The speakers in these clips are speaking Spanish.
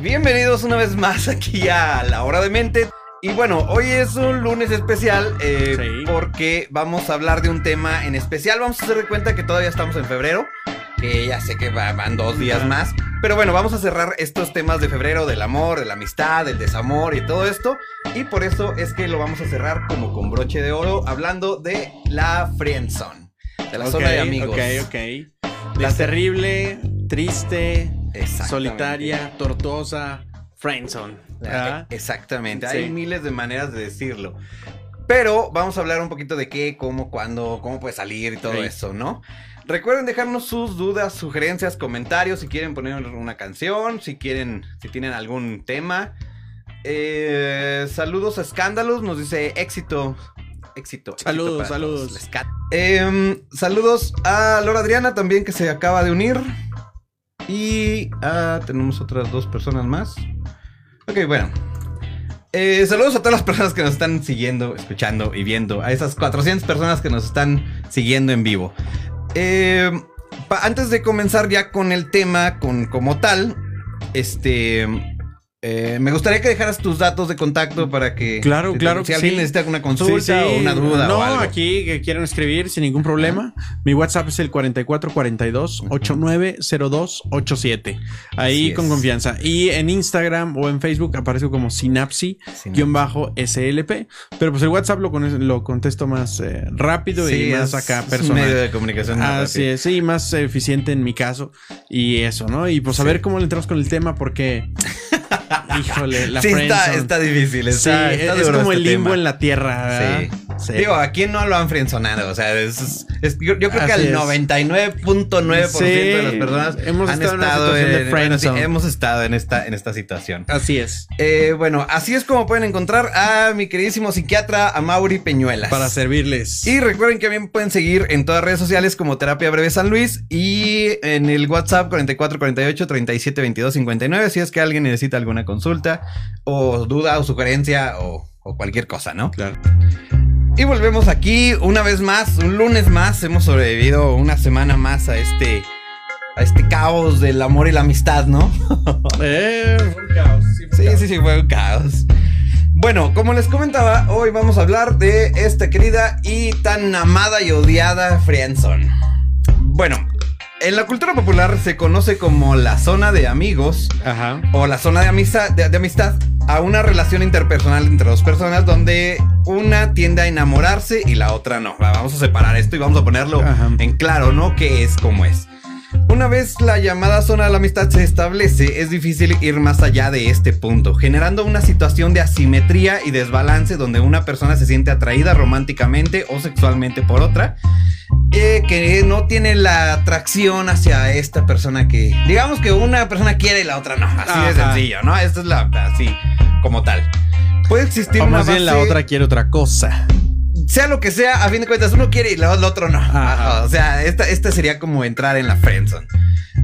bienvenidos una vez más aquí a La Hora de Mente. Y bueno, hoy es un lunes especial eh, Sí. porque vamos a hablar de un tema en especial. Vamos a hacer de cuenta que todavía estamos en febrero, que ya sé que va- van dos días más. Pero bueno, vamos a cerrar estos temas de febrero, del amor, de la amistad, del desamor y todo esto. Y por eso es que lo vamos a cerrar como con broche de oro, hablando de la friendzone, de la zona de amigos. Ok, ok. La- terrible, triste. Solitaria, tortuosa, friendzone. ¿verdad? Eh, Exactamente, Sí. hay miles de maneras de decirlo. Pero vamos a hablar un poquito de qué, cómo, cuándo, cómo puede salir y todo Sí. eso, ¿no? Recuerden dejarnos sus dudas, sugerencias, comentarios, si quieren poner una canción, si quieren, si tienen algún tema. Eh, saludos a Escándalos, nos dice éxito. Éxito. Saludos, saludos. Em, saludos a Laura Adriana también que se acaba de unir. Y ah, tenemos otras dos personas más. Ok, bueno. Eh, saludos a todas las personas que nos están siguiendo, escuchando y viendo. A esas 400 personas que nos están siguiendo en vivo. Eh, antes de comenzar ya con el tema con, como tal, este... eh, me gustaría que dejaras tus datos de contacto para que... Claro, si- claro Si alguien sí. necesita alguna consulta Sí, sí. o una duda No, o algo. aquí que quieran escribir sin ningún problema. Mi WhatsApp es el 4442-890287. Ahí con confianza. Y en Instagram o en Facebook aparezco como Synapsi. Sí, guion bajo SLP. Pero pues el WhatsApp lo, con- lo contesto más eh, rápido y más acá personal. medio de comunicación más Así rápido. es, sí, más eficiente en mi caso. Y eso, ¿no? Y pues a ver cómo le entramos con el tema porque... Híjole, la sí, está, difícil. Está, Sí, está es duro como el este limbo tema. en la tierra, ¿verdad? Sí. Sí. Digo, ¿a quién no lo han frienzonado? O sea, es, es- es- yo, yo creo que al es. 99.9% de las personas hemos han estado en de en, bueno, hemos estado en esta, en esta situación. Así es. Eh, bueno, así es como pueden encontrar a mi queridísimo psiquiatra, a Mauri Peñuelas. Para servirles. Y recuerden que también pueden seguir en todas las redes sociales como Terapia Breve San Luis y en el WhatsApp 4448 37 22 59 si es que alguien necesita alguna consulta o duda o sugerencia o, o cualquier cosa, ¿no? Claro. Y volvemos aquí una vez más, un lunes más, hemos sobrevivido una semana más a este a este caos del amor y la amistad, ¿no? Eh, fue un caos. Sí, sí, sí, fue un caos. Bueno, como les comentaba, hoy vamos a hablar de esta querida y tan amada y odiada Friendzone. Bueno, en la cultura popular se conoce como la zona de amigos Ajá. o la zona de amistad, de, de amistad a una relación interpersonal entre dos personas donde una tiende a enamorarse y la otra no. Va, Vamos a separar esto y vamos a ponerlo Ajá. en claro, ¿no? ¿Qué es, cómo es? Una vez la llamada zona de la amistad se establece, es difícil ir más allá de este punto, generando una situación de asimetría y desbalance donde una persona se siente atraída románticamente o sexualmente por otra, eh, que no tiene la atracción hacia esta persona que, digamos que una persona quiere y la otra no, así de Ajá. sencillo, ¿no? Esto es la, así, como tal. Puede existir O una más bien la base- otra quiere otra cosa. Sea lo que sea, a fin de cuentas, uno quiere y lo, lo otro no. Ajá. O sea, esta, esta sería como entrar en la friendzone.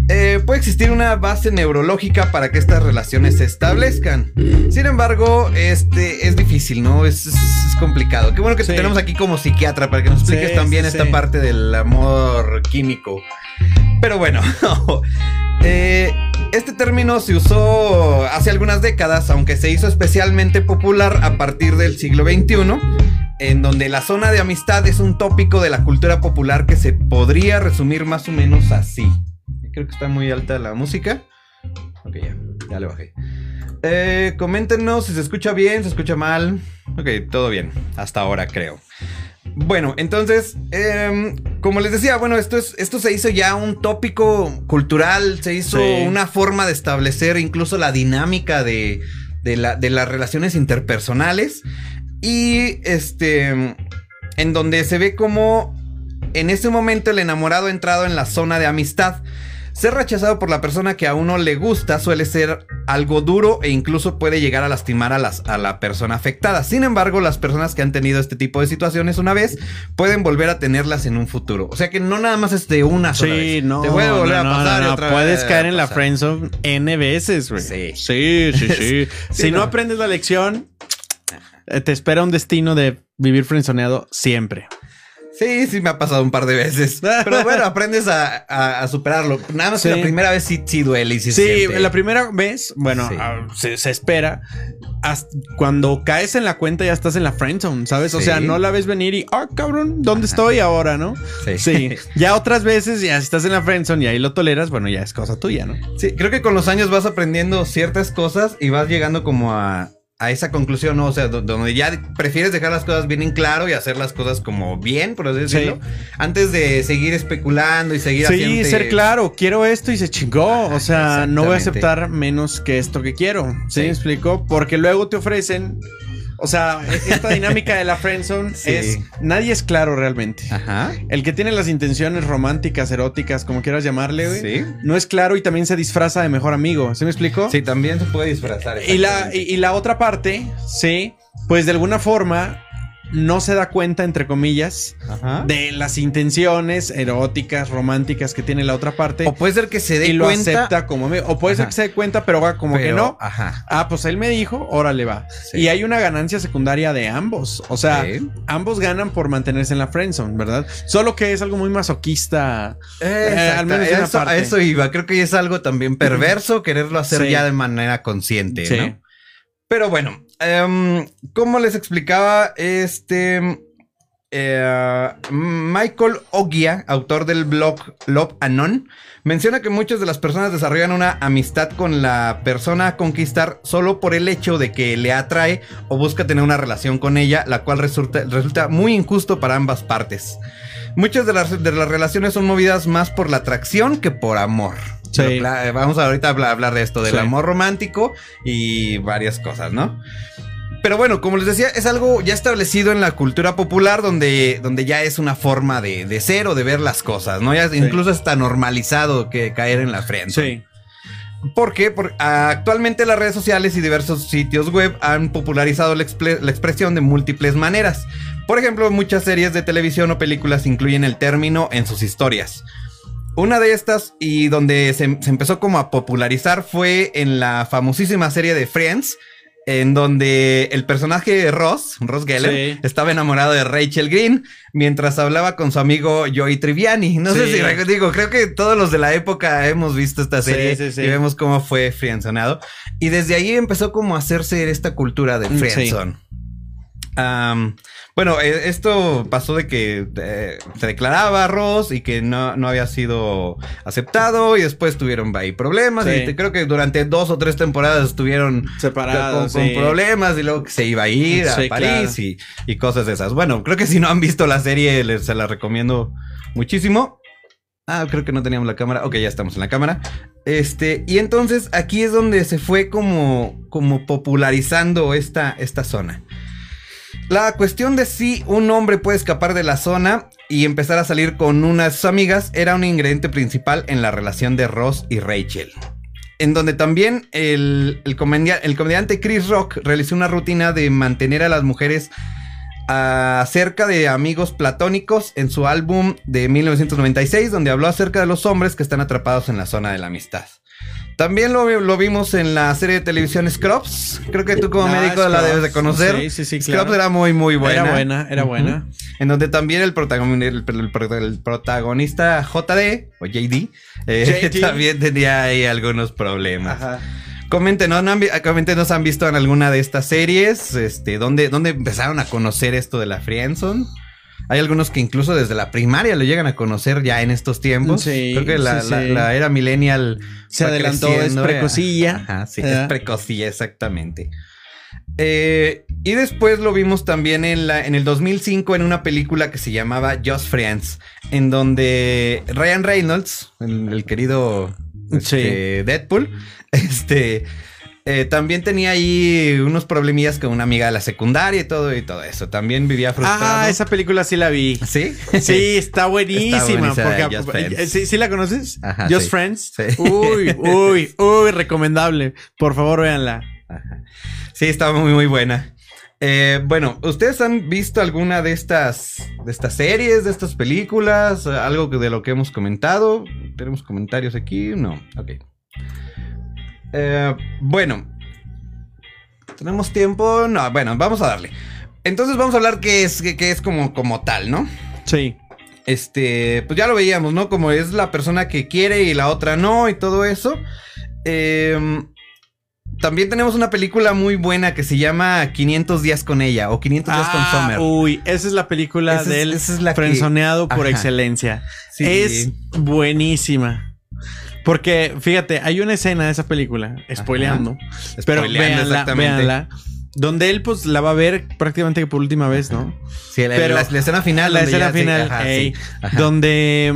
Eh, puede existir una base neurológica para que estas relaciones se establezcan. Sin embargo, este es difícil, ¿no? Es, es- es complicado. Qué bueno que te tenemos aquí como psiquiatra para que nos expliques Sí, también sí, esta parte del amor químico. Pero bueno, eh, este término se usó hace algunas décadas, aunque se hizo especialmente popular a partir del siglo XXI, en donde la zona de amistad es un tópico de la cultura popular que se podría resumir más o menos así. Creo que está muy alta la música. Ok, ya, ya le bajé. Eh, coméntenos si se escucha bien, se escucha mal. Ok, todo bien, hasta ahora creo. Bueno, entonces, em, como les decía, bueno, esto, es, esto se hizo ya un tópico cultural, se hizo Sí. una forma de establecer incluso la dinámica de, de, la- de las relaciones interpersonales. Y este, en donde se ve como en ese momento el enamorado ha entrado en la zona de amistad. Ser rechazado por la persona que a uno le gusta suele ser algo duro e incluso puede llegar a lastimar a, las- a la persona afectada. Sin embargo, las personas que han tenido este tipo de situaciones una vez pueden volver a tenerlas en un futuro. O sea que no nada más es de una sola Sí, vez. no. Te puede volver no, a pasar. no, no. otra Puedes vez caer en la friendzone N veces, güey. Sí. Sí, sí, sí. Si no aprendes la lección, te espera un destino de vivir friendzoneado siempre. Sí, sí me ha pasado un par de veces. Pero bueno, aprendes a, a- a superarlo. Nada más que la primera vez sí, sí duele y sí, Sí, siente. la primera vez, bueno, Sí. ah, se, se espera. hasta cuando caes en la cuenta ya estás en la friendzone, ¿sabes? O sea, no la ves venir y, ah, cabrón, ¿dónde estoy ahora, no? Sí. Sí. Ya otras veces, ya estás en la friendzone y ahí lo toleras, bueno, ya es cosa tuya, ¿no? Sí, creo que con los años vas aprendiendo ciertas cosas y vas llegando como a, a esa conclusión, ¿no? O sea, do- donde ya prefieres dejar las cosas bien en claro y hacer las cosas como bien, por así decirlo, antes de seguir especulando y seguir Sí, haciéndote- ser claro, quiero esto y se chingó. O sea, no voy a aceptar menos que esto que quiero. ¿Sí, Sí. me explico? Porque luego te ofrecen. O sea, e- esta dinámica de la friendzone Sí. es. Nadie es claro realmente. Ajá. El que tiene las intenciones románticas, eróticas, como quieras llamarle, güey, Sí. no es claro y también se disfraza de mejor amigo. ¿Sí me explico? Sí, también se puede disfrazar. Y la, y la otra parte, sí, pues de alguna forma no se da cuenta, entre comillas, Ajá. de las intenciones eróticas, románticas que tiene la otra parte O puede ser que se dé y lo cuenta. acepta como amigo. O puede ser que se dé cuenta, pero va como que no. Ajá. Ah, pues él me dijo, órale va. Sí. Y hay una ganancia secundaria de ambos. O sea, Sí. ambos ganan por mantenerse en la friendzone, ¿verdad? Solo que es algo muy masoquista. Al menos una eso, parte. a eso iba. Creo que es algo también perverso quererlo hacer Sí. ya de manera consciente. Pero bueno, em, como les explicaba, este eh, Michael Ogia, autor del blog Love Anon, menciona que muchas de las personas desarrollan una amistad con la persona a conquistar solo por el hecho de que le atrae o busca tener una relación con ella, la cual resulta, resulta muy injusto para ambas partes. Muchas de las, de las relaciones son movidas más por la atracción que por amor. Sí. Pero, cla- vamos ahorita a hablar, hablar de esto, del Sí. amor romántico y varias cosas, ¿no? Pero bueno, como les decía, es algo ya establecido en la cultura popular donde, donde ya es una forma de, de ser o de ver las cosas, ¿no? Ya incluso está normalizado que caer en la frente. Sí. ¿Por qué? Porque actualmente las redes sociales y diversos sitios web han popularizado la expresión de múltiples maneras. Por ejemplo, muchas series de televisión o películas incluyen el término en sus historias. Una de estas y donde se, se empezó como a popularizar fue en la famosísima serie de Friends, en donde el personaje de Ross, Ross Geller, Sí. estaba enamorado de Rachel Green mientras hablaba con su amigo Joey Triviani. No sé si digo, creo que todos los de la época hemos visto esta serie sí, y vemos cómo fue friendzonado. Y desde ahí empezó como a hacerse esta cultura de Mm, friendzone. Am, bueno, eh, esto pasó de que eh, se declaraba Ross y que no, no había sido aceptado y después tuvieron ahí problemas Sí. y te- creo que durante dos o tres temporadas estuvieron Separados. con, problemas y luego que se iba a ir a Sí, París y, y cosas de esas. Bueno, creo que si no han visto la serie, les, se la recomiendo muchísimo. Ah, creo que no teníamos la cámara. Ok, ya estamos en la cámara. Este, y entonces aquí es donde se fue como, como popularizando esta, esta zona. La cuestión de si un hombre puede escapar de la zona y empezar a salir con una de sus amigas era un ingrediente principal en la relación de Ross y Rachel. En donde también el, el, comedia- el comediante Chris Rock realizó una rutina de mantener a las mujeres acerca de amigos platónicos en su álbum de 1996, donde habló acerca de los hombres que están atrapados en la zona de la amistad. También lo, vi- lo vimos en la serie de televisión Scrubs. Creo que tú como Ah, médico la debes de conocer. Sí, sí, sí, Scrubs claro. era muy, muy buena. Era buena, era buena. En donde también el, protagon- el- el protagonista JD o JD eh, JD. también tenía ahí algunos problemas. Ajá. Coméntenos, ¿no han, coméntenos, ¿han visto en alguna de estas series? Este, ¿dónde, ¿Dónde empezaron a conocer esto de la friendzone? Hay algunos que incluso desde la primaria lo llegan a conocer ya en estos tiempos. Sí, Creo que la, sí, la- sí. la era millennial Se adelantó, es eh. precocilla. Ajá, sí, Ah. es precocilla, exactamente. Eh, y después lo vimos también en, la, en el 2005 en una película que se llamaba Just Friends, en donde Ryan Reynolds, el, el querido este, Deadpool, este, eh, también tenía ahí unos problemillas con una amiga de la secundaria y todo y todo eso. También vivía frustrado. Ah, esa película sí la vi. ¿Sí? Sí, está buenísima. Está porque, Just. ¿sí, sí la conoces? Ajá, Just sí. Friends. Sí. Uy, uy, uy, recomendable. Por favor, véanla. Ajá. Sí, estaba muy, muy buena. Eh, bueno, ¿ustedes han visto alguna de estas, de estas series, de estas películas? Algo de lo que hemos comentado. ¿Tenemos comentarios aquí? No, ok. Eh, bueno, ¿tenemos tiempo? No, bueno, vamos a darle. Entonces vamos a hablar qué es, qué es como, como tal, ¿no? Sí. Este, pues ya lo veíamos, ¿no? Como es la persona que quiere y la otra no y todo eso. Em, también tenemos una película muy buena que se llama 500 días con ella o 500 días con Ah, Summer. uy, esa es la película Esa es- del esa es la que- frenzoneado por excelencia. Sí. Es buenísima. Porque, fíjate, hay una escena de esa película, spoileando, pero Spoileando, véanla, véanla, donde él pues la va a ver prácticamente que por última vez, ¿no? Sí, la, Pero- la- la escena final. la escena sí, final, ajá, ey, sí, ajá, donde,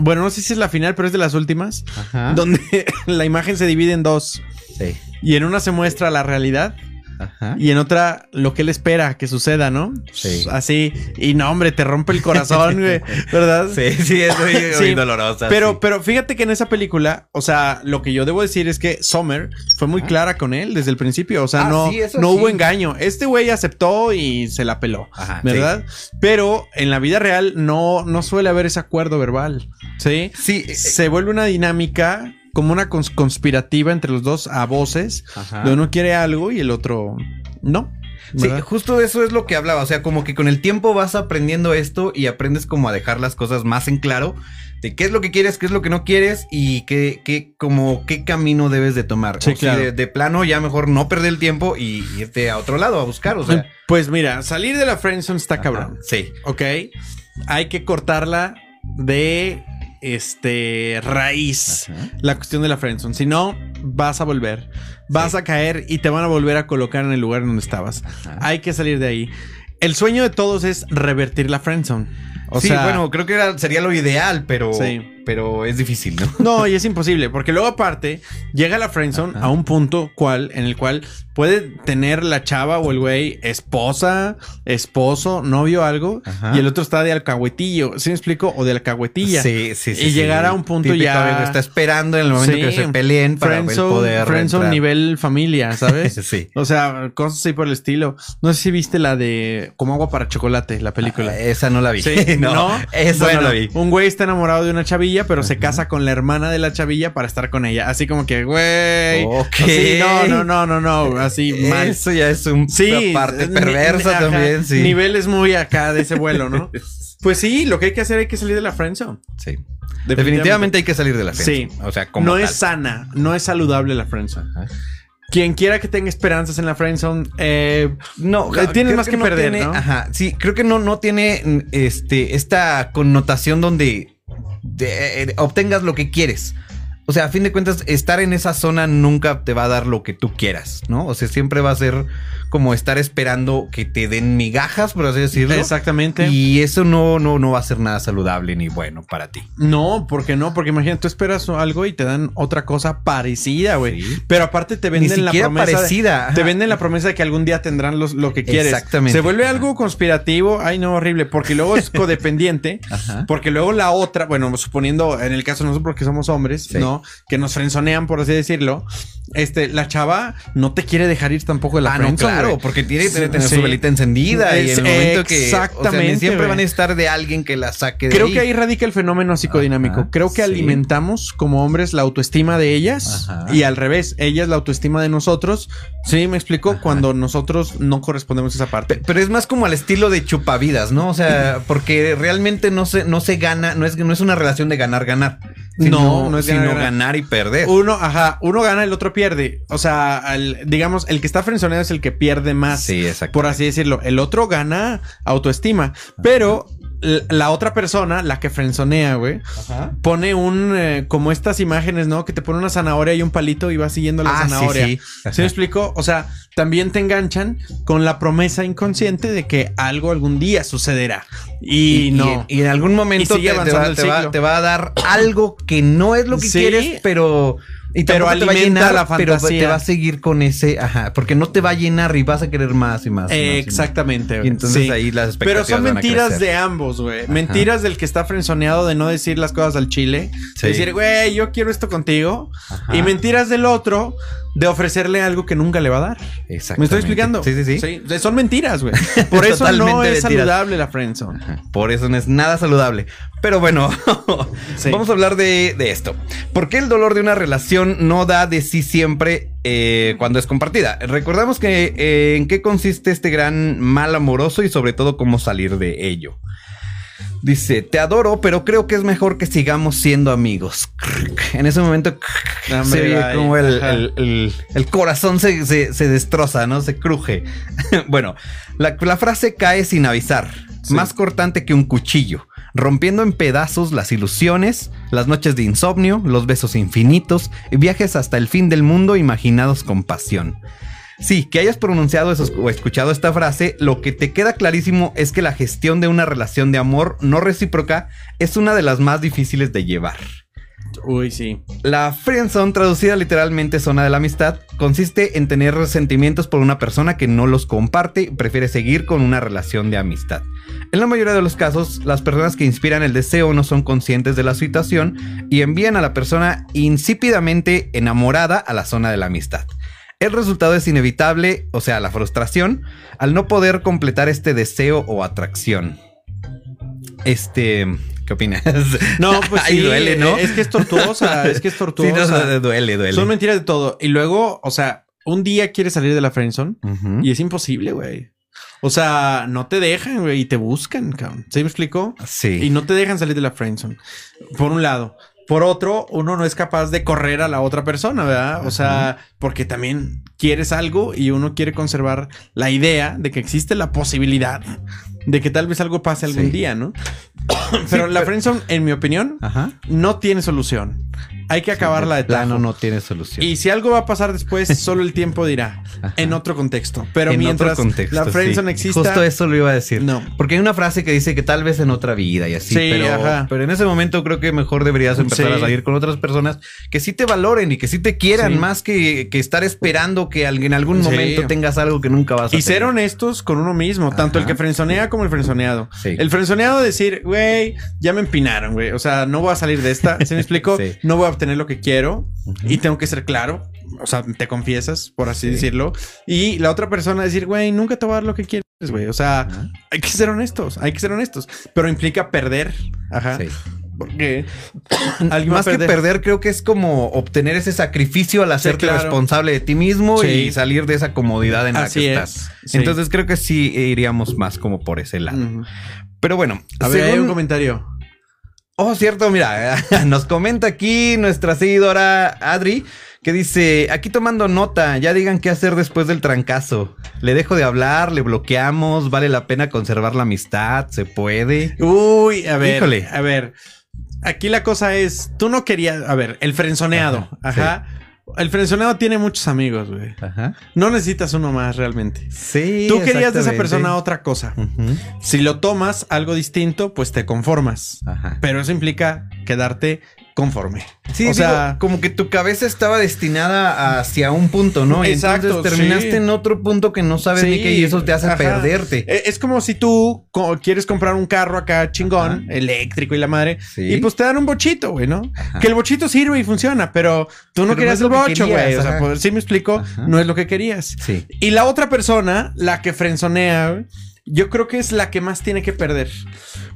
bueno, no sé si es la final, pero es de las últimas, ajá, donde la imagen se divide en dos. Sí, y en una se muestra la realidad ajá. y en otra lo que él espera que suceda, ¿no? Sí. Así, y no, hombre, te rompe el corazón, güey, ¿verdad? Sí, sí, es muy, dolorosa. Pero, sí. pero fíjate que en esa película, o sea, lo que yo debo decir es que Summer fue muy clara con él desde el principio. O sea, Ah, no, sí, no hubo engaño. Este güey aceptó y se la peló. Ajá, ¿Verdad? Pero en la vida real no, no suele haber ese acuerdo verbal. ¿Sí? Sí, eh, Se vuelve una dinámica como una cons- conspirativa entre los dos a voces, Ajá. donde uno quiere algo y el otro no. Sí, justo eso es lo que hablaba. O sea, como que con el tiempo vas aprendiendo esto y aprendes como a dejar las cosas más en claro de qué es lo que quieres, qué es lo que no quieres y qué, qué como qué camino debes de tomar. Sí, O si claro. de, de plano ya mejor no perder el tiempo y irte a otro lado a buscar. O sea, Pues mira, salir de la friendzone está cabrón. sí. ¿ok? Hay que cortarla de este raíz. Ajá. La cuestión de la friendzone. Si no, vas a volver. Vas a caer y te van a volver a colocar en el lugar en donde estabas. Ajá. Hay que salir de ahí. El sueño de todos es revertir la friendzone. O sí, sea, bueno, creo que era- sería lo ideal, pero, Sí. Pero es difícil, ¿no? No, y es imposible, porque luego aparte llega la friendzone Ajá. a un punto cual en el cual puede tener la chava o el güey esposa, esposo, novio, algo, Ajá. y el otro está de alcahuetillo, ¿sí me explico? O de alcahuetilla. Sí, sí, sí. Y sí. llegar a un punto Típico ya- está esperando en el momento Sí. que se peleen para el poder. friendzone nivel familia, ¿sabes? sí. O sea, cosas así por el estilo. No sé si viste la de Como agua para chocolate, la película. Ah, esa no la vi. Sí, no, esa Bueno, no la vi. Un güey está enamorado de una chavilla, pero se casa con la hermana de la chavilla para estar con ella. Así como que, güey. No, no, no, no, no. Así mal. Eso ya es un Sí. parte perversa ajá, también, sí. Niveles muy acá de ese vuelo, ¿no? Pues sí, lo que hay que hacer hay que salir de la friendzone. Sí. Definitivamente hay que salir de la Sí. friendzone. O sea, como no tal. es sana, no es saludable la friendzone. Ajá. Quien quiera que tenga esperanzas en la friendzone, eh, No, Eh, tienes más que perder, tiene- ¿no? Ajá, sí, creo que no, no tiene este, esta connotación donde de- eh, obtengas lo que quieres. O sea, a fin de cuentas, estar en esa zona nunca te va a dar lo que tú quieras, ¿no? O sea, siempre va a ser como estar esperando que te den migajas, por así decirlo. exactamente. Y eso no, no, no va a ser nada saludable ni bueno para ti. No, porque no, porque imagínate, tú esperas algo y te dan otra cosa parecida, güey. Sí. Pero aparte te Ni venden la promesa. de- parecida. te venden la promesa de que algún día tendrán los, lo que quieres. Exactamente. Se vuelve algo conspirativo. Ay, no, horrible. Porque luego es codependiente. Ajá. Porque luego la otra, bueno, suponiendo en el caso de nosotros, porque somos hombres, Sí. ¿no? Que nos frenzonean, por así decirlo. Este, la chava no te quiere dejar ir tampoco de la Ah, no, friendzone, claro, güey. porque tiene que Sí, tener sí. su velita encendida y Es- en el momento que o sea, exactamente, siempre güey. van a estar de alguien que la saque de Creo ahí. que ahí radica el fenómeno psicodinámico. Ajá, Creo que sí. alimentamos como hombres la autoestima de ellas Ajá. y al revés, ellas la autoestima de nosotros. Sí, me explico, cuando nosotros no correspondemos a esa parte. Pe- Pero es más como al estilo de chupavidas, ¿no? O sea, porque realmente no se, no se gana, no es, no es una relación de ganar-ganar. No, no es sino ganar-ganar. ganar y perder. Uno, ajá, uno gana, el otro pierde. O sea, al- digamos, el que está frenzoneado es el que pierde más. Sí, exacto. Por así decirlo. El otro gana autoestima. Pero la otra persona, la que frenzonea, güey, Ajá. pone un, eh, como estas imágenes, ¿no? Que te pone una zanahoria y un palito y va siguiendo la Ah, sí, zanahoria. sí. ¿Sí me explico? O sea, también te enganchan con la promesa inconsciente de que algo algún día sucederá. Y, no. Y, en algún momento te, va, el te va- ciclo. te va a dar algo que no es lo que Sí. quieres, pero. Y Pero te va a llenar, la pero fantasía. te va a seguir con ese, ajá, porque no te va a llenar y vas a querer más y más. y Eh, exactamente. Y entonces Sí. ahí las Pero expectativas son van a mentiras de ambos, güey. Mentiras del que está frenzoneado de no decir las cosas al chile. Sí. Decir, güey, yo quiero esto contigo. Ajá. Y mentiras del otro de ofrecerle algo que nunca le va a dar. ¿Me Exactamente. estoy explicando? Sí, sí, sí. Son mentiras, güey. Por eso no es mentiras. saludable la friendzone. Ajá. Por eso no es nada saludable. Pero bueno, vamos a hablar de, de esto. ¿Por qué el dolor de una relación no da de sí siempre eh, cuando es compartida? Recordamos que eh, en qué consiste este gran mal amoroso y sobre todo cómo salir de ello. Dice, te adoro, pero creo que es mejor que sigamos siendo amigos. En ese momento Hombre, se ve ay, como el, ajá. el- el- el corazón se, se- se destroza, ¿no? Se cruje. bueno, la, la frase cae sin avisar, Sí. más cortante que un cuchillo, rompiendo en pedazos las ilusiones, las noches de insomnio, los besos infinitos y viajes hasta el fin del mundo imaginados con pasión. Sí, que hayas pronunciado eso o escuchado esta frase, lo que te queda clarísimo es que la gestión de una relación de amor no recíproca es una de las más difíciles de llevar. Uy, sí. La friendzone, traducida literalmente zona de la amistad, consiste en tener sentimientos por una persona que no los comparte y prefiere seguir con una relación de amistad. En la mayoría de los casos, las personas que inspiran el deseo no son conscientes de la situación y envían a la persona insípidamente enamorada a la zona de la amistad. El resultado es inevitable, o sea, la frustración, al no poder completar este deseo o atracción. Este, ¿qué opinas? No, pues sí, duele, ¿no? Es que es tortuosa, es que es Sí, tortuosa. no, no, duele, duele. Son mentiras de todo. Y luego, o sea, un día quieres salir de la friendzone y es imposible, güey. O sea, no te dejan, güey, y te buscan, cabrón. ¿Se me explicó? Sí. Y no te dejan salir de la friendzone. Por un lado. Por otro, uno no es capaz de correr a la otra persona, ¿verdad? O sea, porque también quieres algo y uno quiere conservar la idea de que existe la posibilidad de que tal vez algo pase algún Sí. día, ¿no? pero la pero- friendzone, en mi opinión, Ajá. no tiene solución. Hay que acabarla de plano no tiene solución. Y si algo va a pasar después, solo el tiempo dirá. En otro contexto. Pero En mientras contexto, la friendzone sí. exista... Justo eso lo iba a decir. No. Porque hay una frase que dice que tal vez en otra vida y así. Sí, pero, ajá. pero en ese momento creo que mejor deberías empezar Sí. a salir con otras personas que sí te valoren y que sí te quieran más que, que estar esperando que en algún momento tengas algo que nunca vas a Y ser tener. honestos con uno mismo, tanto el que frenzonea como el frenzoneado. Sí. El frenzoneado decir, güey, ya me empinaron, güey. O sea, no voy a salir de esta. ¿Se me explicó? No voy a obtener lo que quiero y tengo que ser claro. O sea, te confiesas, por así Sí. decirlo. Y la otra persona decir, güey, nunca te voy a dar lo que quieres, güey. O sea, hay que ser honestos, hay que ser honestos. Pero implica perder. Ajá. Sí. Porque Más que perder, creo que es como obtener ese sacrificio al hacerte claro. responsable de ti mismo Sí. y salir de esa comodidad en la Así que es, estás. sí. Entonces creo que sí iríamos más como por ese lado. Pero bueno, A ver, hay un comentario. Oh, cierto, mira, nos comenta aquí nuestra seguidora Adri que dice, aquí tomando nota, ya digan qué hacer después del trancazo. Le dejo de hablar, le bloqueamos, vale la pena conservar la amistad, se puede. Uy, a ver. Híjole. A ver. Aquí la cosa es, tú no querías, a ver, el frenzoneado. Ajá, Ajá. El frenzoneado tiene muchos amigos, güey. Ajá. No necesitas uno más realmente. Sí. Tú querías de esa persona otra cosa. Si lo tomas algo distinto, pues te conformas. Ajá. Pero eso implica quedarte conforme. Sí, o sea, como que tu cabeza estaba destinada hacia un punto, ¿no? Y Exacto, entonces terminaste sí. en otro punto que no sabes ni qué y eso te hace ajá. perderte. e- Es como si tú quieres comprar un carro acá chingón, eléctrico y la madre, Sí. y pues te dan un bochito, güey, ¿no? Ajá. Que el bochito sirve y funciona, pero tú no Pero querías el bocho, güey. O sea, pues, sí me explico, no es lo que querías. Sí. Y la otra persona, la que frenzonea, güey, yo creo que es la que más tiene que perder.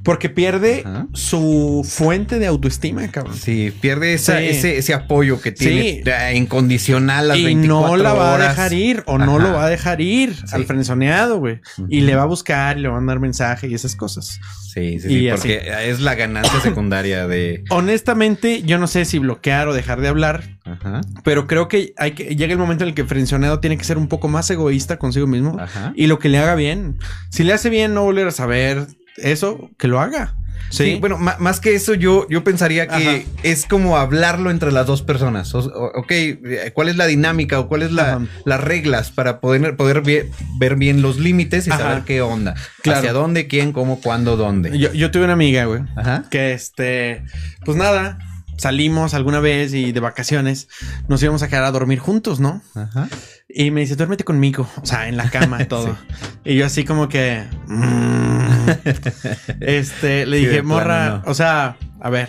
Porque pierde Ajá. su fuente de autoestima, cabrón. Sí, pierde esa- Sí. ese, ese apoyo que tiene Sí. eh, incondicional las Y 24 no la va a dejar ir o no lo va a dejar ir al frenzoneado, güey. Y le va a buscar y le va a mandar mensaje y esas cosas. Sí, sí, Y sí, así. porque es la ganancia secundaria de... Honestamente, yo no sé si bloquear o dejar de hablar, Ajá, pero creo que hay que llega el momento en el que frenzoneado tiene que ser un poco más egoísta consigo mismo ajá. y lo que le haga bien. Si le hace bien no volver a saber eso, que lo haga. Sí, Sí, bueno, más que eso, yo, yo pensaría que Ajá. es como hablarlo entre las dos personas. O- ok, eh, ¿cuál es la dinámica o cuáles la, las reglas para poder, poder vie- ver bien los límites y saber qué onda? Claro. Hacia dónde, quién, cómo, cuándo, dónde. yo, yo tuve una amiga, güey, Ajá. que este, pues nada, salimos alguna vez y de vacaciones nos íbamos a quedar a dormir juntos, ¿no? Ajá. Y me dice, duérmete conmigo. O sea, en la cama, todo. Y yo así como que... mm. este, le Sí, dije, morra, no. o sea, a ver,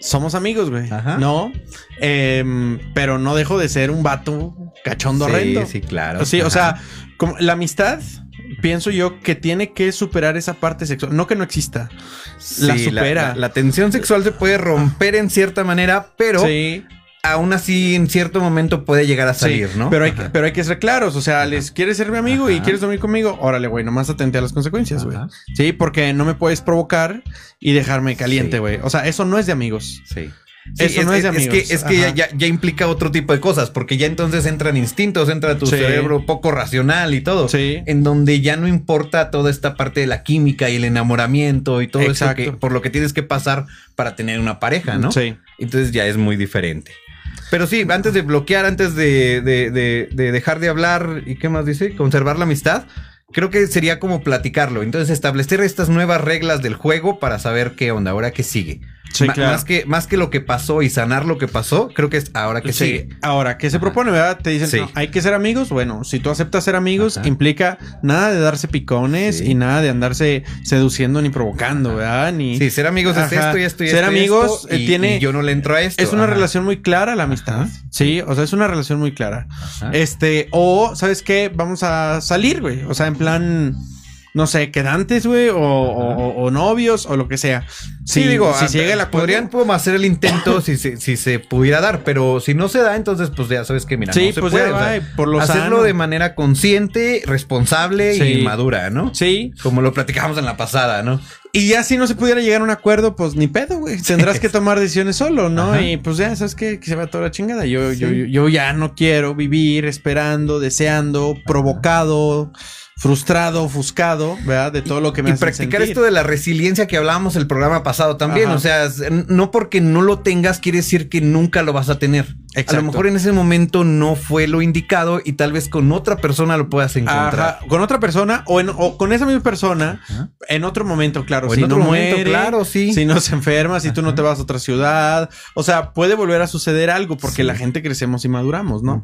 somos amigos, güey. Ajá. No, Em, pero no dejo de ser un vato cachondo sí, sí, claro. Sí, o sea, como la amistad, pienso yo que tiene que superar esa parte sexual. No que no exista. la supera. La, la tensión sexual se puede romper en cierta manera, pero Sí. aún así en cierto momento puede llegar a salir, Sí, ¿no? Pero hay, que, pero hay que ser claros. O sea, les quieres ser mi amigo y quieres dormir conmigo. Órale, güey, nomás atente a las consecuencias, güey. Sí, porque no me puedes provocar y dejarme caliente, güey. O sea, eso no es de amigos. Sí. Eso no es de que, amigos. es que ya, Ajá. ya- ya implica otro tipo de cosas, porque ya entonces entran instintos, entra tu Sí. cerebro poco racional y todo. Sí. En donde ya no importa toda esta parte de la química y el enamoramiento y todo Exacto. eso que, por lo que tienes que pasar para tener una pareja, ¿no? Sí. Entonces ya es muy diferente. Pero sí, antes de bloquear, antes de, de- de- de dejar de hablar, ¿y qué más dice? Conservar la amistad. Creo que sería como platicarlo. Entonces, establecer estas nuevas reglas del juego para saber qué onda, ahora qué sigue. Sí, Ma- claro. más, que, más que lo que pasó y sanar lo que pasó, creo que es ahora que Sí. sigue. Ahora, ¿qué se propone, verdad? Te dicen, Sí. no, hay que ser amigos. Bueno, si tú aceptas ser amigos, Ajá. implica nada de darse picones y nada de andarse seduciendo ni provocando, ¿verdad? Ni... Sí, ser amigos es esto y esto y Ser esto amigos, esto, eh, y- tiene- y yo no le entro a esto. Es una relación muy clara la amistad. Sí, o sea, es una relación muy clara. Este, o, ¿sabes qué? Vamos a salir, güey. O sea, en plan, no sé, quedantes, güey, o, o- novios, o lo que sea. Sí, Si- digo, si ah, se llega el acuerdo- podrían como hacer el intento si, se, si se pudiera dar, pero si no se da, entonces pues ya sabes que mira, Sí, no se pues puede. ya o sea, va, por lo hacerlo sano. de manera consciente, responsable Sí. y madura, ¿no? Sí. Como lo platicamos en la pasada, ¿no? Y ya si no se pudiera llegar a un acuerdo, pues ni pedo, güey. Tendrás que tomar decisiones solo, ¿no? Ajá. Y pues ya, ¿sabes? Que se va toda la chingada. Yo, yo, yo ya no quiero vivir esperando, deseando, provocado, frustrado, ofuscado, ¿verdad? De todo lo que me Y hacen practicar sentir. esto de la resiliencia que hablábamos el programa pasado también. Ajá. O sea, no porque no lo tengas quiere decir que nunca lo vas a tener. A lo mejor en ese momento no fue lo indicado y tal vez con otra persona lo puedas encontrar. Ajá, con otra persona o, en- o con esa misma persona Ajá. en otro momento, claro. O en otro no momento, muere, claro, sí. Si no se enferma, si tú no te vas a otra ciudad. O sea, puede volver a suceder algo porque Sí. la gente crecemos y maduramos, ¿no?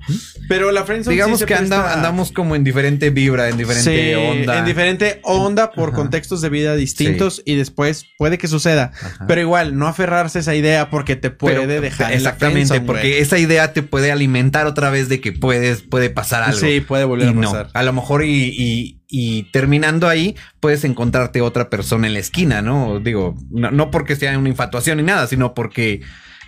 Pero la friendzone Digamos sí que anda- andamos como en diferente vibra, en diferente Sí, onda. En diferente onda por Ajá. contextos de vida distintos y después puede que suceda. Ajá. Pero igual, no aferrarse a esa idea porque te puede Pero- dejar en la exactamente, friendzone, porque esa idea te puede alimentar otra vez de que puedes, puede pasar algo. Sí, puede volver y a no, pasar. a lo mejor y, y- y terminando ahí puedes encontrarte otra persona en la esquina, ¿no? Digo, no, no porque sea una infatuación ni nada, sino porque,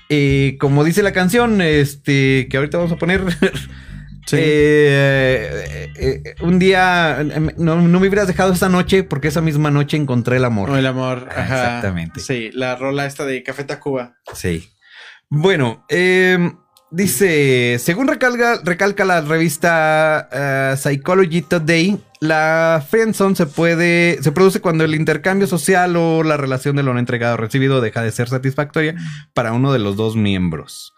eh, como dice la canción, este, que ahorita vamos a poner, Sí. eh, eh, eh, un día eh, no, no me hubieras dejado esa noche porque esa misma noche encontré el amor. O el amor. Ah, Ajá. exactamente. Sí, la rola esta de Café Tacuba. Sí. Bueno, eh, dice, según recalca, recalca la revista Psychology Today, la friendzone se puede, se produce cuando el intercambio social o la relación de lo no entregado o recibido deja de ser satisfactoria para uno de los dos miembros.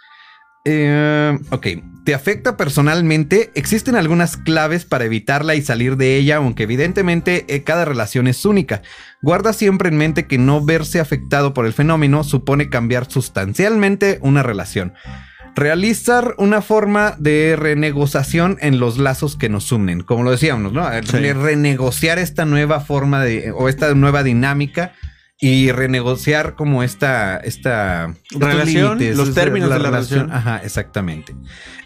Eh, ok, ¿te afecta personalmente? Existen algunas claves para evitarla y salir de ella, aunque evidentemente eh, cada relación es única. Guarda siempre en mente que no verse afectado por el fenómeno supone cambiar sustancialmente una relación. Realizar una forma de renegociación en los lazos que nos unen, como lo decíamos, ¿no? Sí. Renegociar esta nueva forma de, o esta nueva dinámica y renegociar como esta, esta Relación, los términos de la relación. Ajá, exactamente.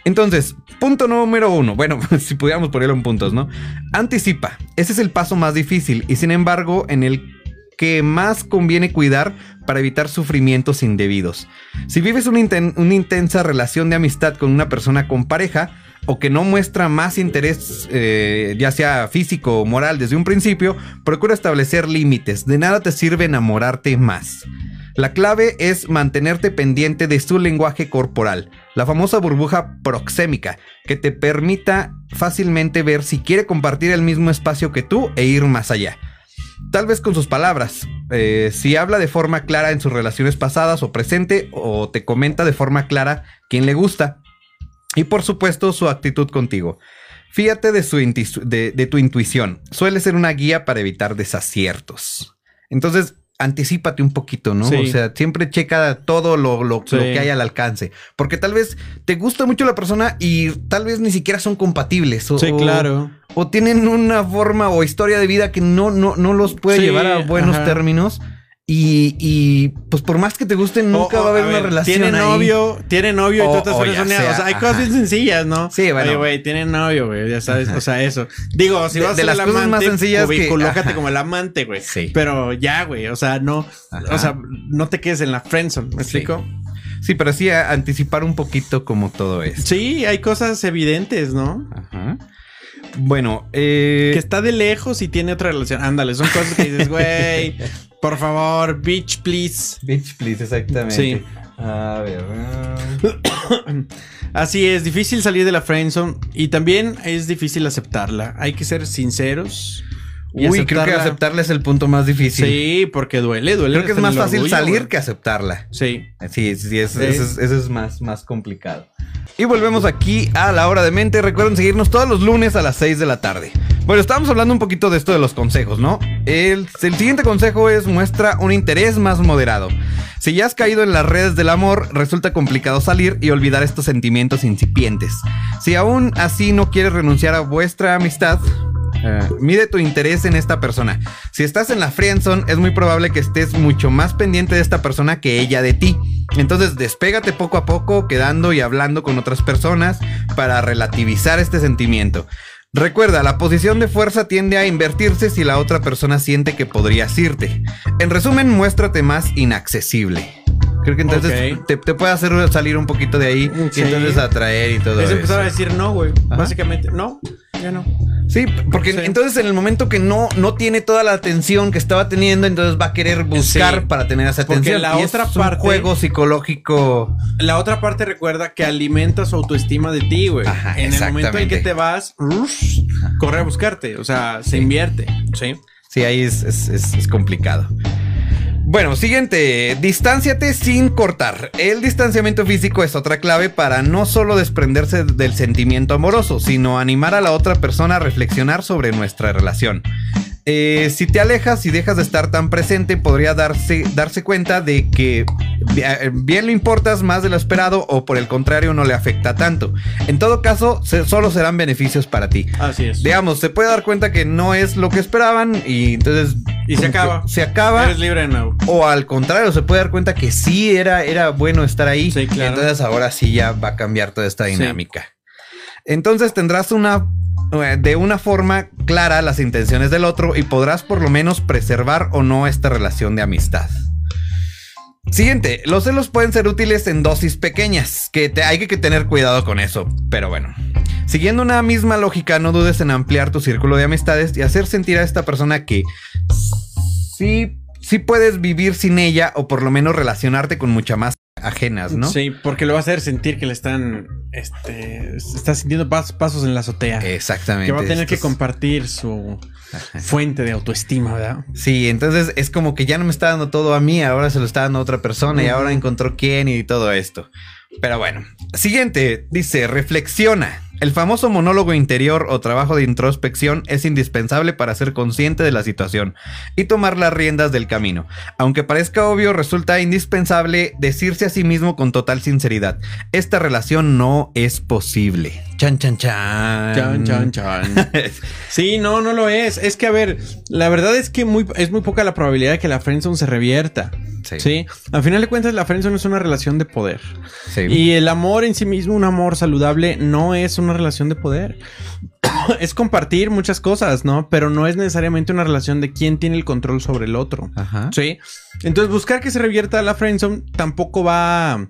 Entonces, punto número uno. Bueno, si pudiéramos ponerlo en puntos, ¿no? Anticipa. Ese es el paso más difícil y sin embargo en el que más conviene cuidar para evitar sufrimientos indebidos. Si vives una, inten- una intensa relación de amistad con una persona con pareja o que no muestra más interés, eh, ya sea físico o moral desde un principio, procura establecer límites. De nada te sirve enamorarte más. La clave es mantenerte pendiente de su lenguaje corporal, la famosa burbuja proxémica, que te permita fácilmente ver si quiere compartir el mismo espacio que tú e ir más allá. Tal vez con sus palabras, eh, si habla de forma clara en sus relaciones pasadas o presente, o te comenta de forma clara quién le gusta. Y por supuesto su actitud contigo. Fíjate de, su de, de tu intuición. Suele ser una guía para evitar desaciertos. Entonces, anticípate un poquito, ¿no? Sí. O sea, siempre checa todo lo, lo- Sí. lo que hay al alcance. Porque tal vez te gusta mucho la persona y tal vez ni siquiera son compatibles. O, Sí, o- claro. o tienen una forma o historia de vida que no, no, no los puede Sí, llevar a buenos ajá. términos. Y, y, pues por más que te gusten, nunca O- o, va a haber a una relación. Tiene ahí. novio, tiene novio y tú estás o ya relacionado. sea, O sea, hay ajá. cosas bien sencillas, ¿no? Sí, bueno. Oye, güey, tiene novio, güey, ya sabes. O sea, eso. Digo, si De- vas de a ser las el cosas más amante, sencillas ubi- que- colócate como el amante, güey. Sí. Pero ya, güey, o sea, no, Ajá. o sea, no te quedes en la friendzone, ¿me Sí. explico? Sí, pero sí a- anticipar un poquito como todo es. Sí, hay cosas evidentes, ¿no? Ajá. Bueno, eh, Que está de lejos y tiene otra relación. Ándale, son cosas que dices, güey, por favor, bitch, please. Bitch, please, exactamente. Sí. A ver. ah. Así es, difícil salir de la friendzone y también es difícil aceptarla. Hay que ser sinceros. Y Uy, creo que aceptarla. aceptarla es el punto más difícil. Sí, porque duele, duele. Creo que es más fácil orgullo, salir que aceptarla. Sí. Sí, sí, Sí. Eso, es, eso es más, más complicado. Y volvemos aquí a la hora de mente. Recuerden seguirnos todos los lunes a las 6 de la tarde. Bueno, estábamos hablando un poquito de esto de los consejos, ¿no? El, el siguiente consejo es muestra un interés más moderado. Si ya has caído en las redes del amor, resulta complicado salir y olvidar estos sentimientos incipientes. Si aún así no quieres renunciar a vuestra amistad, eh, mide tu interés en esta persona. Si estás en la friendzone, es muy probable que estés mucho más pendiente de esta persona que ella de ti. Entonces, despégate poco a poco, quedando y hablando con otras personas para relativizar este sentimiento. Recuerda, la posición de fuerza tiende a invertirse si la otra persona siente que podrías irte. En resumen, muéstrate más inaccesible. Creo que entonces Ok. te, te puede hacer salir un poquito de ahí Sí. y entonces atraer y todo Es eso. empezar a decir no, güey. Básicamente, no, ya no. Sí, porque Sí. entonces en el momento que no, no tiene toda la atención que estaba teniendo, entonces va a querer buscar Sí. para tener esa Porque atención. la Y otra es un parte- juego psicológico. La otra parte recuerda que alimenta su autoestima de ti, güey. En el momento en que te vas, rush, corre a buscarte. O sea, se invierte. Sí. Sí, ahí es, es- es- es complicado. Bueno, siguiente, distánciate sin cortar. El distanciamiento físico es otra clave para no solo desprenderse del sentimiento amoroso, sino animar a la otra persona a reflexionar sobre nuestra relación. Eh, si te alejas y dejas de estar tan presente, podría darse, darse cuenta de que eh, bien le importas más de lo esperado o por el contrario no le afecta tanto. En todo caso, se- solo serán beneficios para ti. Así es. Digamos, se puede dar cuenta que no es lo que esperaban y entonces... Y se acaba. Se acaba. Eres libre de nuevo. O al contrario, se puede dar cuenta que sí era, era bueno estar ahí. Sí, claro. Entonces ahora sí ya va a cambiar toda esta dinámica. Entonces tendrás una eh, de una forma clara las intenciones del otro y podrás por lo menos preservar o no esta relación de amistad. Siguiente, los celos pueden ser útiles en dosis pequeñas, que te- hay que tener cuidado con eso, pero bueno. Siguiendo una misma lógica, no dudes en ampliar tu círculo de amistades y hacer sentir a esta persona que sí, sí puedes vivir sin ella o por lo menos relacionarte con muchas más ajenas, ¿no? Sí, porque lo va a hacer sentir que le están. Este. Está sintiendo pas- pasos en la azotea. Exactamente. que va a tener que compartir su fuente de autoestima, ¿verdad? Sí, entonces es como que ya no me está dando todo a mí, ahora se lo está dando a otra persona y ahora encontró quién y todo esto. Pero bueno, siguiente, dice, reflexiona. El famoso monólogo interior o trabajo de introspección es indispensable para ser consciente de la situación y tomar las riendas del camino. Aunque parezca obvio, resulta indispensable decirse a sí mismo con total sinceridad, esta relación no es posible. Chan, chan, chan. Chan, chan, chan. Sí, no, no lo es. Es que, a ver, la verdad es que muy, es muy poca la probabilidad de que la friendzone se revierta. Sí. Sí. Al final de cuentas, la friendzone es una relación de poder. Sí. Y el amor en sí mismo, un amor saludable, no es una relación de poder. es compartir muchas cosas, ¿no? Pero no es necesariamente una relación de quién tiene el control sobre el otro. Ajá. Sí. Entonces, buscar que se revierta la friendzone tampoco va a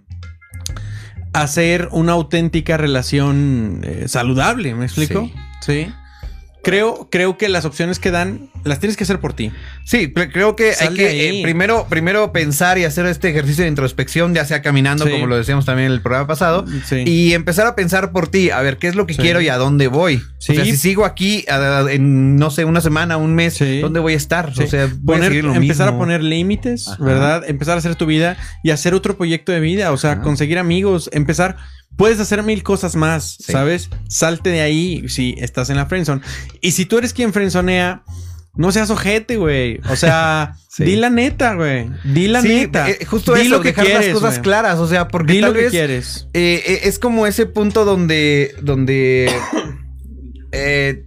hacer una auténtica relación eh, saludable, ¿me explico? Sí. Creo, creo que las opciones que dan las tienes que hacer por ti. Sí, cre- creo que Sal hay que eh, primero, primero pensar y hacer este ejercicio de introspección, ya sea caminando, Sí. como lo decíamos también en el programa pasado, Sí. y empezar a pensar por ti, a ver qué es lo que Sí. quiero y a dónde voy. Sí. O sea, si sigo aquí a- a- en, no sé, una semana, un mes. ¿dónde voy a estar? O sea, voy a Poner- seguir lo empezar mismo. a poner límites, Ajá. ¿verdad? Empezar a hacer tu vida y hacer otro proyecto de vida, o sea, Ajá. conseguir amigos, empezar, puedes hacer mil cosas más, Sí. ¿sabes? Salte de ahí si estás en la friendzone. Y si tú eres quien frenzonea, no seas ojete, güey. O sea, Sí. di la neta, güey. Di la Sí, neta. eh, justo di eso, lo que dejar quieres, las cosas claras, o sea, porque Di tal lo que vez quieres. eh, eh, es como ese punto donde, donde eh,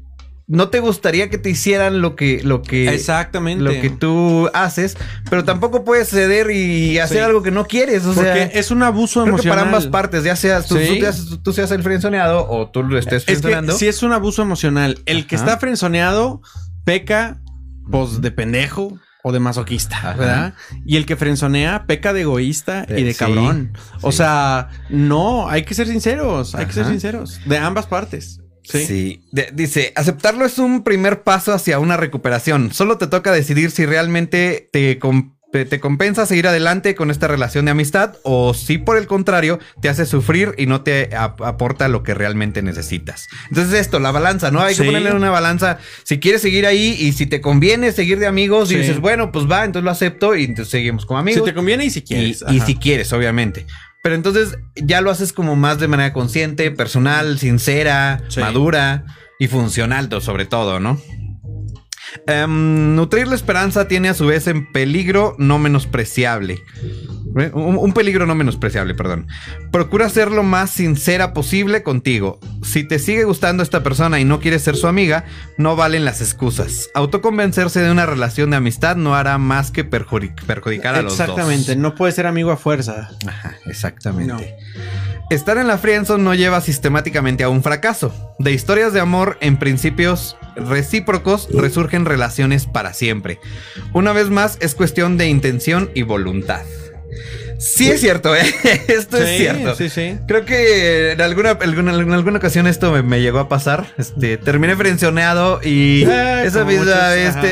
no te gustaría que te hicieran lo que, lo que, Exactamente. lo que tú haces, pero tampoco puedes ceder y hacer Sí. algo que no quieres. O Porque sea, es un abuso creo que emocional. para ambas partes, ya seas tú, Sí. tú seas, tú seas el frenzoneado o tú lo estés Es que frenzoneando. si es un abuso emocional. El que está frenzoneado peca, pues, de pendejo. o de masoquista, Ajá. ¿verdad? Y el que frenzonea peca de egoísta y Eh, de sí, cabrón. O sí. sea, no, hay que ser sinceros, hay que ser sinceros. De ambas partes. Sí. Sí. De- dice, aceptarlo es un primer paso hacia una recuperación. Solo te toca decidir si realmente te, te- compensa seguir adelante con esta relación de amistad o si por el contrario te hace sufrir y no te ap- aporta lo que realmente necesitas. Entonces esto, la balanza, ¿no? Hay Sí. que ponerle una balanza. Si quieres seguir ahí y si te conviene seguir de amigos Sí. y dices, bueno, pues va, entonces lo acepto y entonces seguimos como amigos. Si te conviene y si quieres. y si quieres, obviamente. Pero entonces ya lo haces como más de manera consciente, personal, sincera, Sí. madura y funcional, sobre todo, ¿no? Em, nutrir la esperanza tiene a su vez en peligro no menospreciable. ¿Eh? Un, un peligro no menospreciable, perdón. Procura ser lo más sincera posible contigo. Si te sigue gustando esta persona y no quieres ser su amiga, no valen las excusas. Autoconvencerse de una relación de amistad no hará más que perjudicar a los dos. Exactamente, no puedes ser amigo a fuerza. Ajá, exactamente. Estar en la friendzone no lleva sistemáticamente a un fracaso. De historias de amor en principios recíprocos resurgen relaciones para siempre. Una vez más es cuestión de intención y voluntad. Sí es cierto, ¿eh? Esto es cierto. Sí, sí. Creo que en alguna, alguna- en alguna ocasión esto me, me llegó a pasar. Este, terminé frencionado y Eh, esa misma este,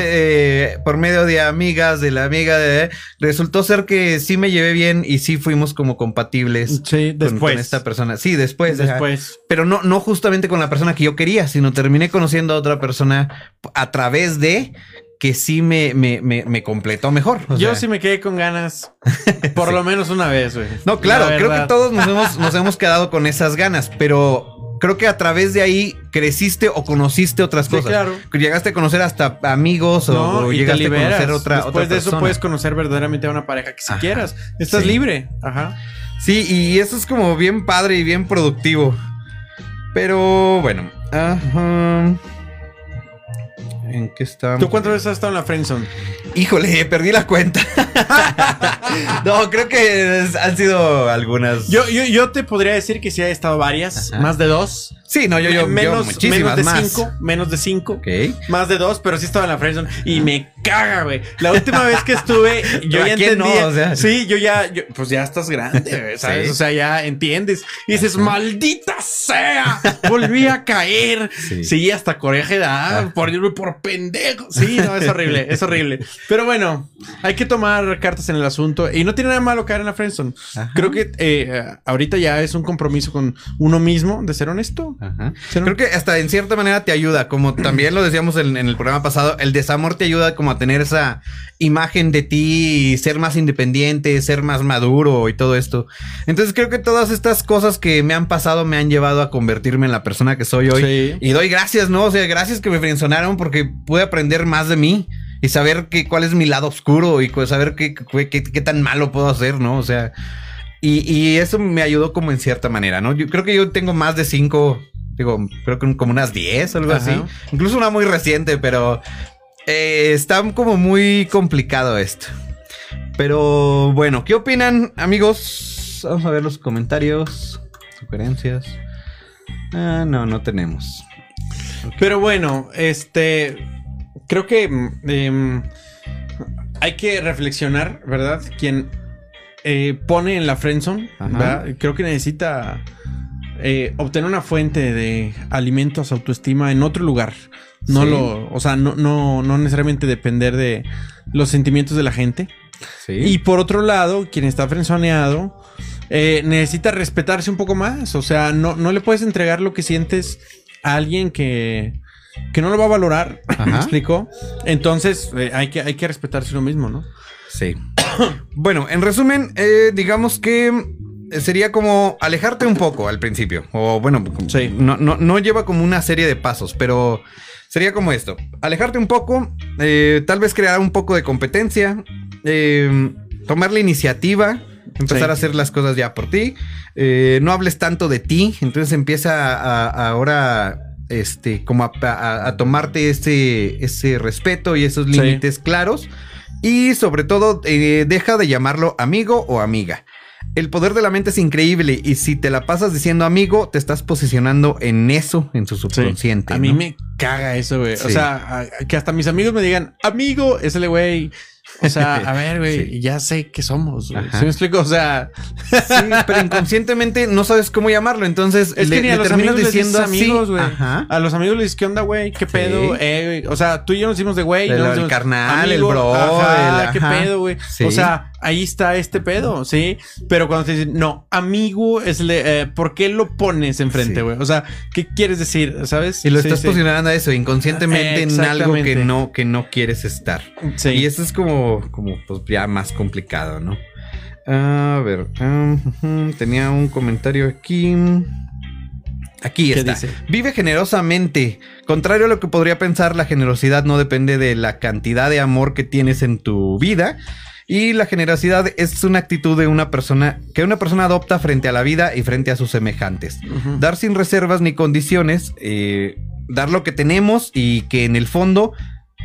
eh, por medio de amigas, de la amiga de... Resultó ser que sí me llevé bien y sí fuimos como compatibles Sí, con- después. con esta persona. Sí, después. ajá. Después. Pero no, no justamente con la persona que yo quería, sino terminé conociendo a otra persona a través de que sí me, me, me, me completó mejor. O Yo sea, sí me quedé con ganas. Por lo menos una vez, güey. No, claro, La creo que todos nos hemos, nos hemos quedado con esas ganas, pero creo que a través de ahí creciste o conociste otras Sí, cosas. claro. Llegaste a conocer hasta amigos o, No, o te llegaste a conocer otra, Después otra de eso puedes conocer verdaderamente a una pareja que si Ajá. quieras. Estás Sí. libre. Ajá. Sí, y eso es como bien padre y bien productivo. Pero bueno. Ajá. ¿En qué estamos? ¿Tú cuántas veces has estado en la friendzone? Híjole, perdí la cuenta. no, creo que es- han sido algunas. Yo, yo, yo te podría decir que sí he estado varias, Ajá. más de dos. Sí, no, yo, yo, yo menos, muchísimas menos de más. cinco, menos de cinco. Más de dos, pero sí estaba en la friendzone y me caga, güey. La última vez que estuve, yo ¿A ya no? entendía. O sea. Sí, yo ya, yo- pues ya estás grande, ¿sabes? Sí. O sea, ya entiendes. Y dices, maldita sea, volví a caer. Sí. Sí, hasta coraje da por irme por pendejo. Sí, no, es horrible, es horrible. Pero bueno, hay que tomar cartas en el asunto y no tiene nada malo caer en la friendzone. Ajá. Creo que eh, ahorita ya es un compromiso con uno mismo de ser honesto. Ajá. Creo que hasta en cierta manera te ayuda, como también lo decíamos en, en el programa pasado, el desamor te ayuda como a tener esa imagen de ti, y ser más independiente, ser más maduro y todo esto. Entonces creo que todas estas cosas que me han pasado me han llevado a convertirme en la persona que soy hoy. Sí. Y doy gracias, ¿no? O sea, gracias que me frenzonaron porque pude aprender más de mí y saber que, cuál es mi lado oscuro y saber qué, qué, qué- qué tan malo puedo hacer, ¿no? O sea, y, y eso me ayudó como en cierta manera, ¿no? Yo creo que yo tengo más de cinco, digo, creo que como unas 10 o algo Ajá. así. Incluso una muy reciente, pero eh, está como muy complicado esto. Pero bueno, ¿qué opinan, amigos? Vamos a ver los comentarios, sugerencias. Ah, no, no tenemos. Pero bueno, este. Creo que. em, hay que reflexionar, ¿verdad? Quien eh, pone en la friendzone. Creo que necesita eh, obtener una fuente de alimentos, autoestima en otro lugar. No Sí. lo. O sea, no, no, no necesariamente depender de los sentimientos de la gente. Sí. Y por otro lado, quien está frenzoneado eh, necesita respetarse un poco más. O sea, no, no le puedes entregar lo que sientes a alguien que, que no lo va a valorar. ¿Me explico? Entonces, eh, hay, que, hay que respetarse uno mismo, ¿no? Sí. bueno, en resumen, eh, digamos que sería como alejarte un poco al principio. O bueno, Sí. no, no, no lleva como una serie de pasos, pero sería como esto. Alejarte un poco, eh, tal vez crear un poco de competencia, eh, tomar la iniciativa, empezar Sí. a hacer las cosas ya por ti. eh, no hables tanto de ti, entonces empieza a, a- ahora... Este, como a, a- a tomarte ese, ese respeto y esos Sí. límites claros. Y sobre todo, eh, deja de llamarlo amigo o amiga. El poder de la mente es increíble y si te la pasas diciendo amigo, te estás posicionando en eso, en su subconsciente. A mí ¿no? me caga eso, güey. O sea, que hasta mis amigos me digan, amigo, ese güey. O sea, a ver, güey, Sí. ya sé qué somos. ¿Sí me explico? O sea, Sí, pero inconscientemente no sabes cómo llamarlo. Entonces es le, que ni a los amigos les dices diciendo así. amigos, güey. A los amigos les dices, ¿qué onda, güey? ¿Qué pedo? Eh, o sea, tú y yo nos hicimos de güey. El- decimos, carnal, el bro, Ajá, el- ¿qué pedo, güey? O sea, ahí está este pedo, ¿sí? Pero cuando te dicen, no, amigo, es le, eh, ¿por qué lo pones enfrente, Sí. güey? O sea, ¿qué quieres decir? ¿Sabes? Y lo Sí, estás sí. posicionando a eso inconscientemente en algo que no, que no quieres estar. Sí. Y eso es como, como pues ya más complicado, ¿no? A ver, ah, tenía un comentario aquí. Aquí ¿Qué está. dice? Vive generosamente. Contrario a lo que podría pensar, la generosidad no depende de la cantidad de amor que tienes en tu vida. Y la generosidad es una actitud de una persona que una persona adopta frente a la vida y frente a sus semejantes. Dar sin reservas ni condiciones, eh, dar lo que tenemos y que en el fondo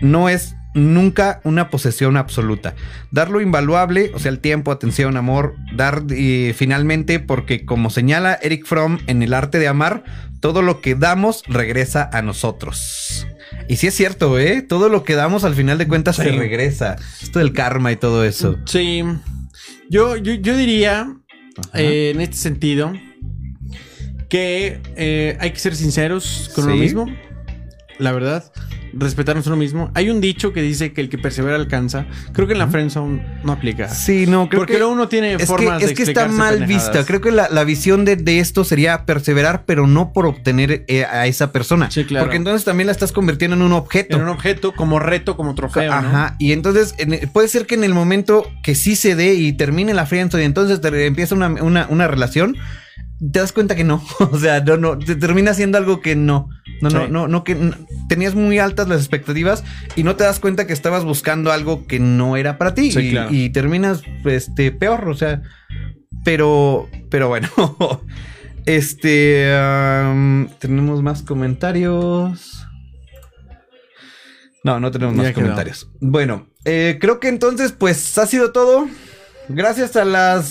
no es nunca una posesión absoluta. Dar lo invaluable, o sea, el tiempo, atención, amor, dar eh, finalmente, porque como señala Eric Fromm en El arte de amar, todo lo que damos regresa a nosotros. Y sí es cierto, ¿eh? Todo lo que damos al final de cuentas se regresa. Esto del karma y todo eso. Sí. Yo, yo, yo diría, eh, en este sentido, que eh, hay que ser sinceros con uno Sí. mismo. La verdad. Respetarnos uno mismo. Hay un dicho que dice que el que persevera alcanza. Creo que en la friendzone no aplica. Sí, no, creo Porque que... luego uno tiene Es que, formas de es que está mal pendejadas. vista. Creo que la, la visión de, de esto sería perseverar, pero no por obtener eh, a esa persona. Sí, claro. Porque entonces también la estás convirtiendo en un objeto. En un objeto, como reto, como trofeo. ¿no? Ajá. Y entonces en- puede ser que en el momento que sí se dé y termine la friendzone y entonces te empieza una, una- una relación, te das cuenta que no. O sea, no, no, te termina siendo algo que no. No, no, Sí. no, no, que tenías muy altas las expectativas y no te das cuenta que estabas buscando algo que no era para ti. Sí, y, claro. y terminas, este, peor. O sea, pero, pero bueno. Este, tenemos más comentarios. No, no tenemos más comentarios. Bueno, eh, creo que entonces, pues ha sido todo. Gracias a las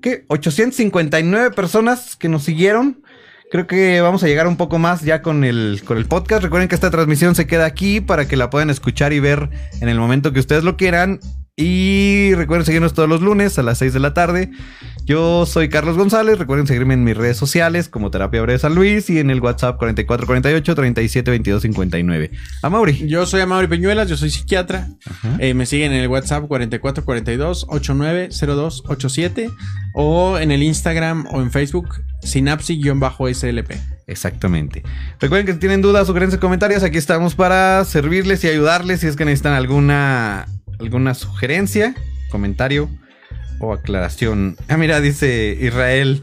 ¿qué? 859 personas que nos siguieron. Creo que vamos a llegar un poco más ya con el, con el podcast. Recuerden que esta transmisión se queda aquí para que la puedan escuchar y ver en el momento que ustedes lo quieran. Y recuerden seguirnos todos los lunes a las 6 de la tarde. Yo soy Carlos González. Recuerden seguirme en mis redes sociales como Terapia Breve San Luis y en el WhatsApp 4448 37 22 59. A Mauri. Yo soy Amaury Peñuelas, yo soy psiquiatra. Eh, me siguen en el WhatsApp 4442-890287 o en el Instagram o en Facebook sinapsi-slp. Exactamente. Recuerden que si tienen dudas, sugerencias, comentarios, aquí estamos para servirles y ayudarles si es que necesitan alguna, alguna sugerencia, comentario o aclaración. Ah, mira, dice Israel.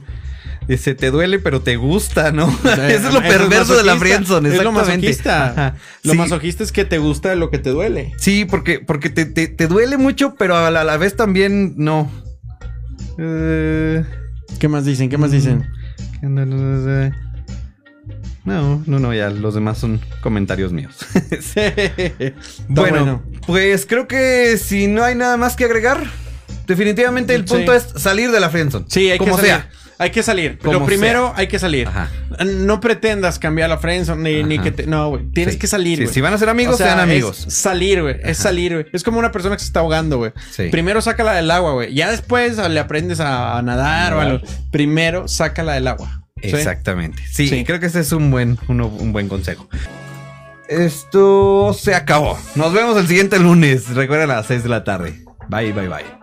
Dice, te duele, pero te gusta, ¿no? Eso es lo perverso de la friendzone, Es lo masoquista. Ajá. Lo Sí. masoquista es que te gusta lo que te duele. Sí, porque, porque te, te- te duele mucho, pero a la, a la vez también no. Eh, ¿Qué más dicen? ¿Qué más dicen? ¿qué onda? No, no, no, ya los demás son comentarios míos. bueno, bueno. Pues creo que si no hay nada más que agregar, definitivamente el Sí. punto es salir de la friendzone. Sí, hay como que salir. sea. Hay que salir. Como Lo primero, hay que salir. Ajá. No pretendas cambiar la friendzone ni, ni que te... No, güey. Tienes Sí. que salir, Sí, si van a ser amigos, O sea, sean amigos. Es salir, güey. Es salir, güey. Es como una persona que se está ahogando, güey. Sí. Primero sácala del agua, güey. Ya después le aprendes a, nadar o algo. Primero sácala del agua. Exactamente. Sí, Sí. creo que ese es un buen, uno- un buen consejo. Esto se acabó. Nos vemos el siguiente lunes. Recuerden a las 6 de la tarde. Bye, bye, bye.